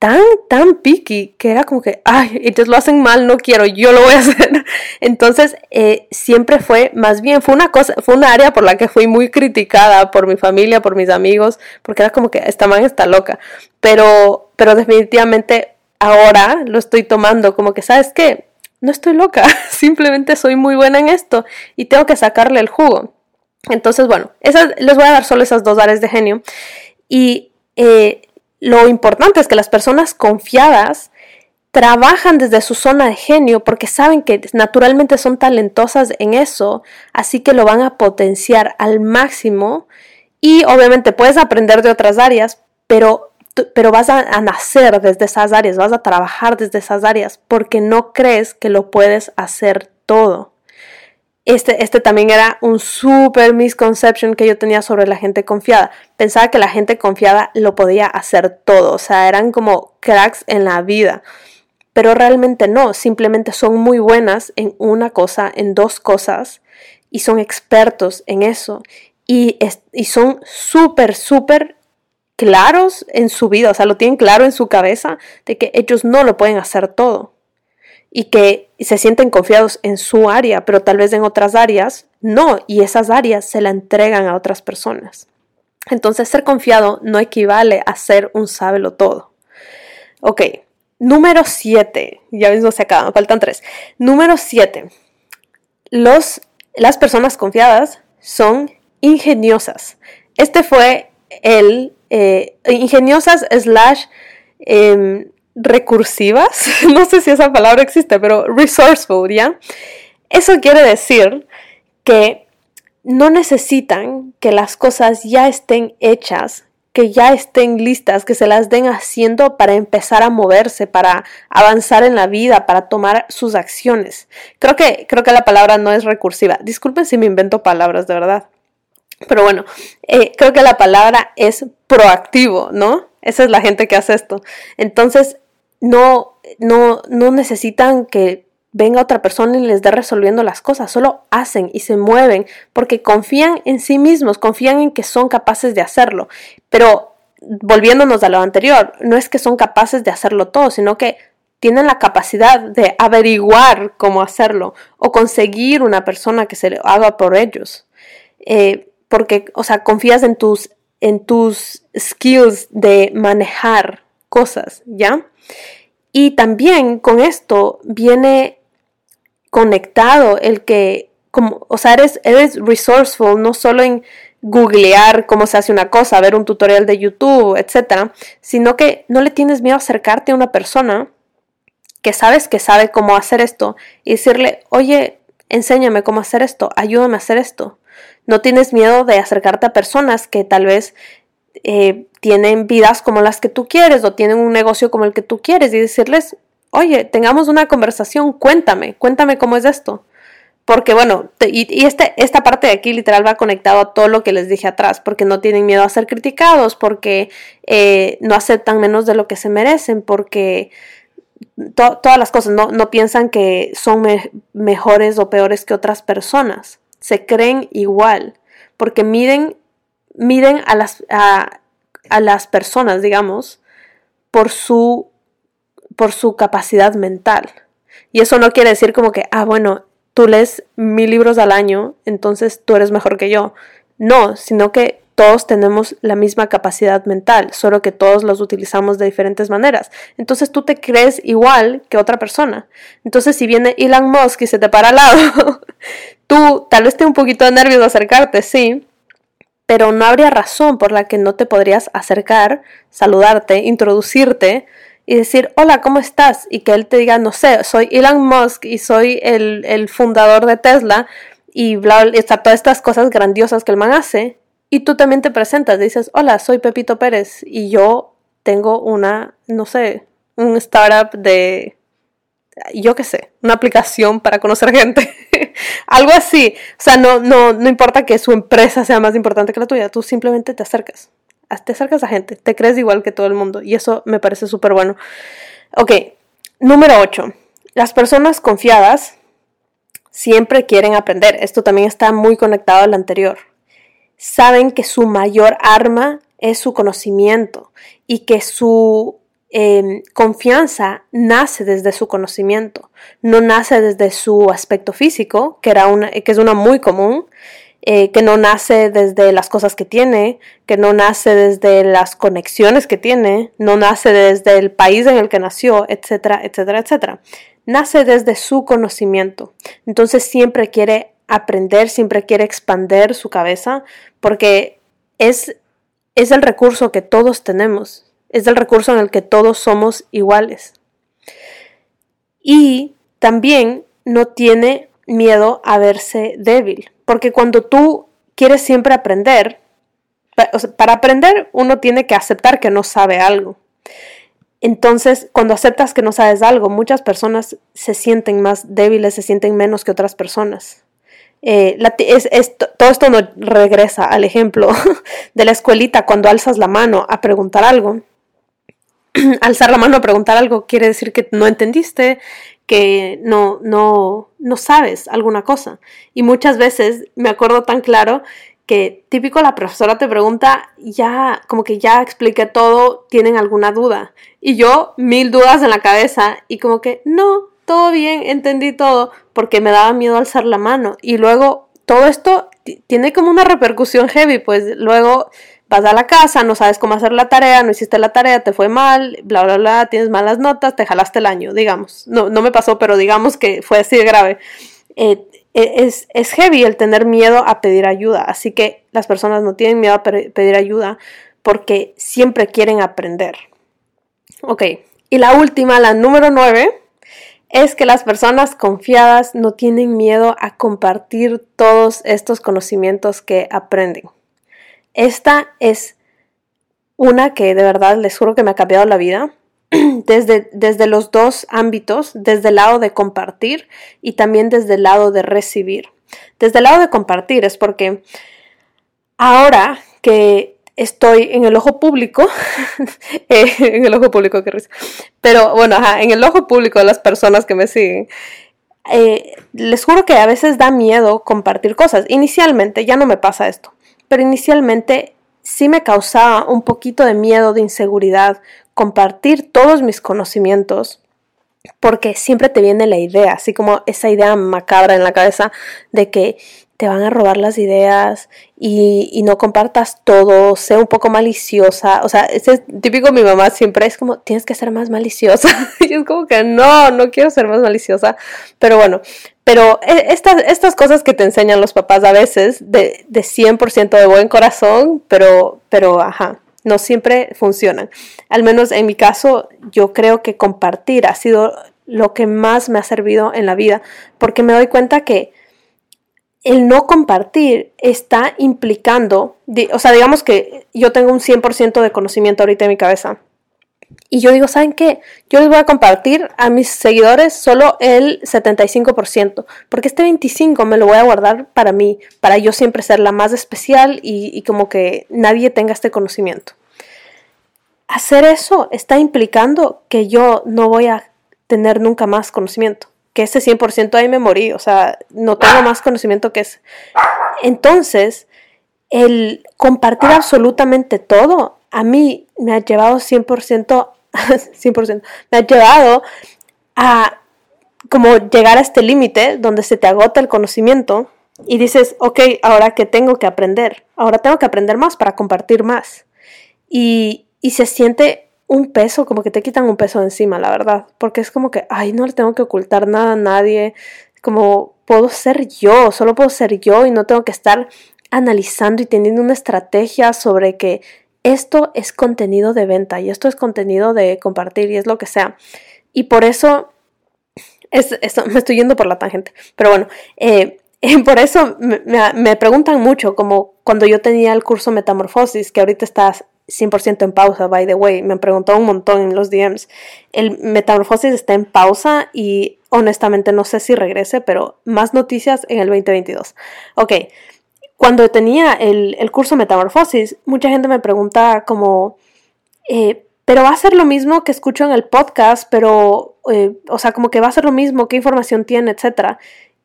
tan, tan picky que era como que, ay, ellos lo hacen mal, no quiero, yo lo voy a hacer. Entonces, eh, siempre fue, más bien, fue una cosa, fue una área por la que fui muy criticada por mi familia, por mis amigos, porque era como que esta man está loca. Pero, pero definitivamente ahora lo estoy tomando como que, ¿sabes qué? No estoy loca, simplemente soy muy buena en esto y tengo que sacarle el jugo. Entonces, bueno, esas, les voy a dar solo esas dos áreas de genio. Y eh, lo importante es que las personas confiadas trabajan desde su zona de genio porque saben que naturalmente son talentosas en eso, así que lo van a potenciar al máximo y obviamente puedes aprender de otras áreas, pero, pero vas a, nacer desde esas áreas, vas a trabajar desde esas áreas porque no crees que lo puedes hacer todo. Este, este también era un super misconception que yo tenía sobre la gente confiada. Pensaba que la gente confiada lo podía hacer todo, o sea, eran como cracks en la vida. Pero realmente no, simplemente son muy buenas en una cosa, en dos cosas, y son expertos en eso. Y, y son súper, súper claros en su vida, o sea, lo tienen claro en su cabeza de que ellos no lo pueden hacer todo y que se sienten confiados en su área, pero tal vez en otras áreas no, y esas áreas se la entregan a otras personas. Entonces, ser confiado no equivale a ser un sábelo todo. Ok, número 7, ya mismo se acaban, faltan tres. Número 7, las personas confiadas son ingeniosas. Este fue el eh, ingeniosas slash em, recursivas, no sé si esa palabra existe, pero resourceful, ¿ya? Eso quiere decir que no necesitan que las cosas ya estén hechas, que ya estén listas, que se las den haciendo para empezar a moverse, para avanzar en la vida, para tomar sus acciones. Creo que, creo que la palabra no es recursiva. Disculpen si me invento palabras, de verdad. Pero bueno, eh, creo que la palabra es proactivo, ¿no? Esa es la gente que hace esto. Entonces, no, no, no necesitan que venga otra persona y les dé resolviendo las cosas, solo hacen y se mueven porque confían en sí mismos, confían en que son capaces de hacerlo. Pero volviéndonos a lo anterior, no es que son capaces de hacerlo todo, sino que tienen la capacidad de averiguar cómo hacerlo o conseguir una persona que se lo haga por ellos. Eh, porque, o sea, confías en tus, en tus skills de manejar cosas, ¿ya? Y también con esto viene conectado el que, como, o sea, eres, eres resourceful no solo en googlear cómo se hace una cosa, ver un tutorial de YouTube, etcétera, sino que no le tienes miedo a acercarte a una persona que sabes que sabe cómo hacer esto y decirle, oye, enséñame cómo hacer esto, ayúdame a hacer esto. No tienes miedo de acercarte a personas que tal vez eh, tienen vidas como las que tú quieres o tienen un negocio como el que tú quieres y decirles, oye, tengamos una conversación, cuéntame, cuéntame cómo es esto. Porque bueno, y, este, esta parte de aquí literal va conectado a todo lo que les dije atrás, porque no tienen miedo a ser criticados, porque eh, no aceptan menos de lo que se merecen, porque todas las cosas no, no piensan que son mejores o peores que otras personas, se creen igual. porque miden, miden a, las, a, a las personas, digamos, por su, por su capacidad mental. Y eso no quiere decir como que, ah, bueno, tú lees mil libros al año, entonces tú eres mejor que yo. No, sino que todos tenemos la misma capacidad mental, solo que todos los utilizamos de diferentes maneras. Entonces tú te crees igual que otra persona. Entonces si viene Elon Musk y se te para al lado, tú tal vez te un poquito de nervios de acercarte, sí, pero no habría razón por la que no te podrías acercar, saludarte, introducirte y decir, hola, ¿cómo estás? Y que él te diga, no sé, soy Elon Musk y soy el, fundador de Tesla y bla, bla, todas estas cosas grandiosas que el man hace. Y tú también te presentas, dices, hola, soy Pepito Pérez y yo tengo una, no sé, un startup de, yo qué sé, una aplicación para conocer gente. Algo así. O sea, no, no, no importa que su empresa sea más importante que la tuya, tú simplemente te acercas. Te acercas a gente, te crees igual que todo el mundo y eso me parece súper bueno. Ok, número 8. Las personas confiadas siempre quieren aprender. Esto también está muy conectado al anterior. Saben que su mayor arma es su conocimiento y que su Em, confianza nace desde su conocimiento, no nace desde su aspecto físico, que, era una, que es una muy común, eh, que no nace desde las cosas que tiene, que no nace desde las conexiones que tiene, no nace desde el país en el que nació, etcétera, etcétera, etcétera. Nace desde su conocimiento. Entonces siempre quiere aprender, siempre quiere expander su cabeza, porque es, es el recurso que todos tenemos es el recurso en el que todos somos iguales. Y también no tiene miedo a verse débil, porque cuando tú quieres siempre aprender, para aprender uno tiene que aceptar que no sabe algo. Entonces, cuando aceptas que no sabes algo, muchas personas se sienten más débiles, se sienten menos que otras personas. Eh, todo esto no regresa al ejemplo de la escuelita cuando alzas la mano a preguntar algo. alzar la mano a preguntar algo quiere decir que no entendiste, que no, no, no sabes alguna cosa. Y muchas veces me acuerdo tan claro que típico la profesora te pregunta, ya, como que ya expliqué todo, ¿tienen alguna duda? Y yo, mil dudas en la cabeza y como que, no, todo bien, entendí todo, porque me daba miedo alzar la mano. Y luego, todo esto tiene como una repercusión heavy, pues luego vas a la casa, no sabes cómo hacer la tarea, no hiciste la tarea, te fue mal, bla, bla, bla, tienes malas notas, te jalaste el año, digamos. No, no me pasó, pero digamos que fue así de grave. Eh, eh, es, es, heavy el tener miedo a pedir ayuda, así que las personas no tienen miedo a pedir ayuda porque siempre quieren aprender. Ok, y la última, la número nueve, es que las personas confiadas no tienen miedo a compartir todos estos conocimientos que aprenden. Esta es una que de verdad les juro que me ha cambiado la vida. Desde, desde los dos ámbitos, desde el lado de compartir y también desde el lado de recibir. Desde el lado de compartir es porque ahora que estoy en el ojo público, eh, en el ojo público, qué risa, pero bueno, en el ojo público de las personas que me siguen, eh, les juro que a veces da miedo compartir cosas. Inicialmente ya no me pasa esto, pero inicialmente sí me causaba un poquito de miedo, de inseguridad, compartir todos mis conocimientos, porque siempre te viene la idea, así como esa idea macabra en la cabeza de que te van a robar las ideas y, no compartas todo, sea un poco maliciosa. O sea, ese es típico mi mamá siempre es como, tienes que ser más maliciosa. y es como que no, no quiero ser más maliciosa. Pero bueno, pero e, estas, estas cosas que te enseñan los papás a veces, de, de 100% de buen corazón, pero, pero, ajá, no siempre funcionan. Al menos en mi caso, yo creo que compartir ha sido lo que más me ha servido en la vida, porque me doy cuenta que el no compartir está implicando, o sea, digamos que yo tengo un 100% de conocimiento ahorita en mi cabeza. Y yo digo, ¿saben qué? Yo les voy a compartir a mis seguidores solo el 75%, porque este 25% me lo voy a guardar para mí, para yo siempre ser la más especial y, como que nadie tenga este conocimiento. Hacer eso está implicando que yo no voy a tener nunca más conocimiento que ese 100% ahí me morí, o sea, no tengo más conocimiento que ese. Entonces, el compartir absolutamente todo a mí me ha llevado 100%, 100%, me ha llevado a como llegar a este límite donde se te agota el conocimiento y dices, ok, ahora que tengo que aprender, ahora tengo que aprender más para compartir más. Y, y se siente un peso, como que te quitan un peso de encima, la verdad, porque es como que, ay, no le tengo que ocultar nada a nadie, como puedo ser yo, solo puedo ser yo y no tengo que estar analizando y teniendo una estrategia sobre que esto es contenido de venta y esto es contenido de compartir y es lo que sea. Y por eso, es, me estoy yendo por la tangente, pero bueno, eh, por eso me, me, preguntan mucho, como cuando yo tenía el curso Metamorfosis, que ahorita está 100% en pausa, by the way, me han preguntado un montón en los DMs. El Metamorfosis está en pausa y honestamente no sé si regrese, pero más noticias en el 2022. Ok, cuando tenía el, curso Metamorfosis, mucha gente me pregunta como, eh, pero va a ser lo mismo que escucho en el podcast, pero, eh, o sea, como que va a ser lo mismo, qué información tiene, etcétera.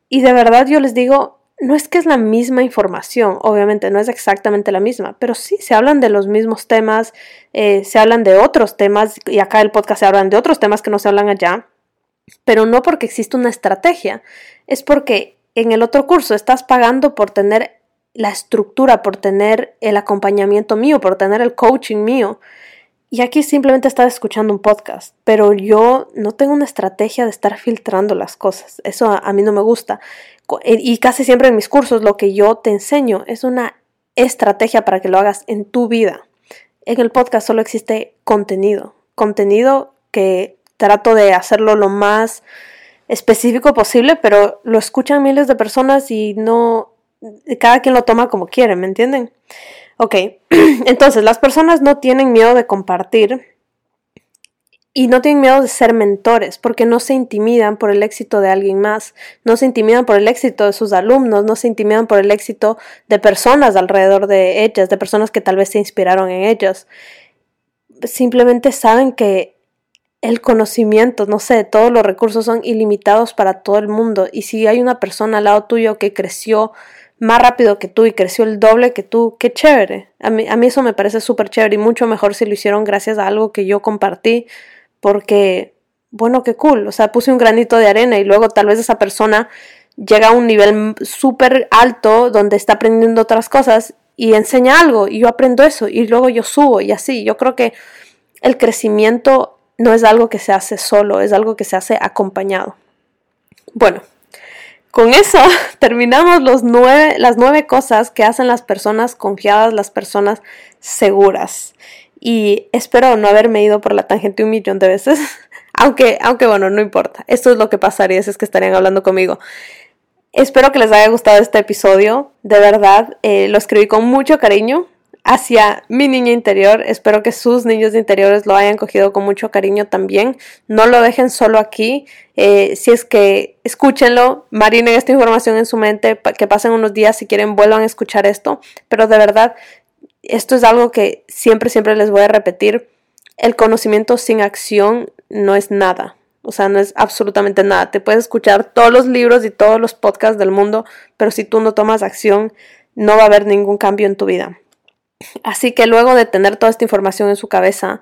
Y de verdad yo les digo, no es que es la misma información, obviamente no es exactamente la misma, pero sí se hablan de los mismos temas, eh, se hablan de otros temas, y acá el podcast se hablan de otros temas que no se hablan allá, pero no porque existe una estrategia, es porque en el otro curso estás pagando por tener la estructura, por tener el acompañamiento mío, por tener el coaching mío. Y aquí simplemente estás escuchando un podcast, pero yo no tengo una estrategia de estar filtrando las cosas. Eso a, mí no me gusta. Y casi siempre en mis cursos lo que yo te enseño es una estrategia para que lo hagas en tu vida. En el podcast solo existe contenido. Contenido que trato de hacerlo lo más específico posible, pero lo escuchan miles de personas y no, cada quien lo toma como quiere, ¿me entienden? Ok, entonces las personas no tienen miedo de compartir y no tienen miedo de ser mentores porque no se intimidan por el éxito de alguien más, no se intimidan por el éxito de sus alumnos, no se intimidan por el éxito de personas alrededor de ellas, de personas que tal vez se inspiraron en ellas. Simplemente saben que el conocimiento, no sé, todos los recursos son ilimitados para todo el mundo y si hay una persona al lado tuyo que creció más rápido que tú y creció el doble que tú, qué chévere. A mí, a mí eso me parece súper chévere y mucho mejor si lo hicieron gracias a algo que yo compartí, porque, bueno, qué cool. O sea, puse un granito de arena y luego tal vez esa persona llega a un nivel súper alto donde está aprendiendo otras cosas y enseña algo y yo aprendo eso y luego yo subo y así. Yo creo que el crecimiento no es algo que se hace solo, es algo que se hace acompañado. Bueno, con eso terminamos los nueve, las nueve cosas que hacen las personas confiadas, las personas seguras. Y espero no haberme ido por la tangente un millón de veces. aunque, aunque bueno, no importa. Esto es lo que pasaría si es que estarían hablando conmigo. Espero que les haya gustado este episodio. De verdad, eh, lo escribí con mucho cariño hacia mi niña interior. Espero que sus niños interiores lo hayan cogido con mucho cariño también. No lo dejen solo aquí. Eh, si es que escúchenlo, marinen esta información en su mente, que pasen unos días si quieren vuelvan a escuchar esto. Pero de verdad, esto es algo que siempre, siempre les voy a repetir. El conocimiento sin acción no es nada. O sea, no es absolutamente nada. Te puedes escuchar todos los libros y todos los podcasts del mundo, pero si tú no tomas acción, no va a haber ningún cambio en tu vida. Así que luego de tener toda esta información en su cabeza,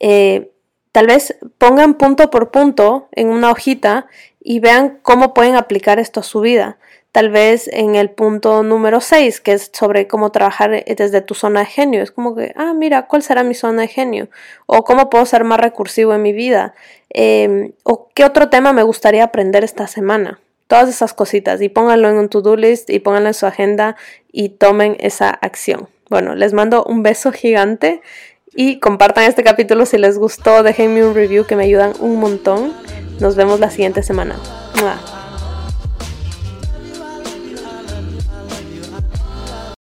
eh, tal vez pongan punto por punto en una hojita y vean cómo pueden aplicar esto a su vida. Tal vez en el punto número 6, que es sobre cómo trabajar desde tu zona de genio. Es como que, ah, mira, ¿cuál será mi zona de genio? O cómo puedo ser más recursivo en mi vida. Em, o qué otro tema me gustaría aprender esta semana. Todas esas cositas. Y pónganlo en un to-do list y pónganlo en su agenda y tomen esa acción. Bueno, les mando un beso gigante y compartan este capítulo si les gustó, déjenme un review que me ayudan un montón. Nos vemos la siguiente semana.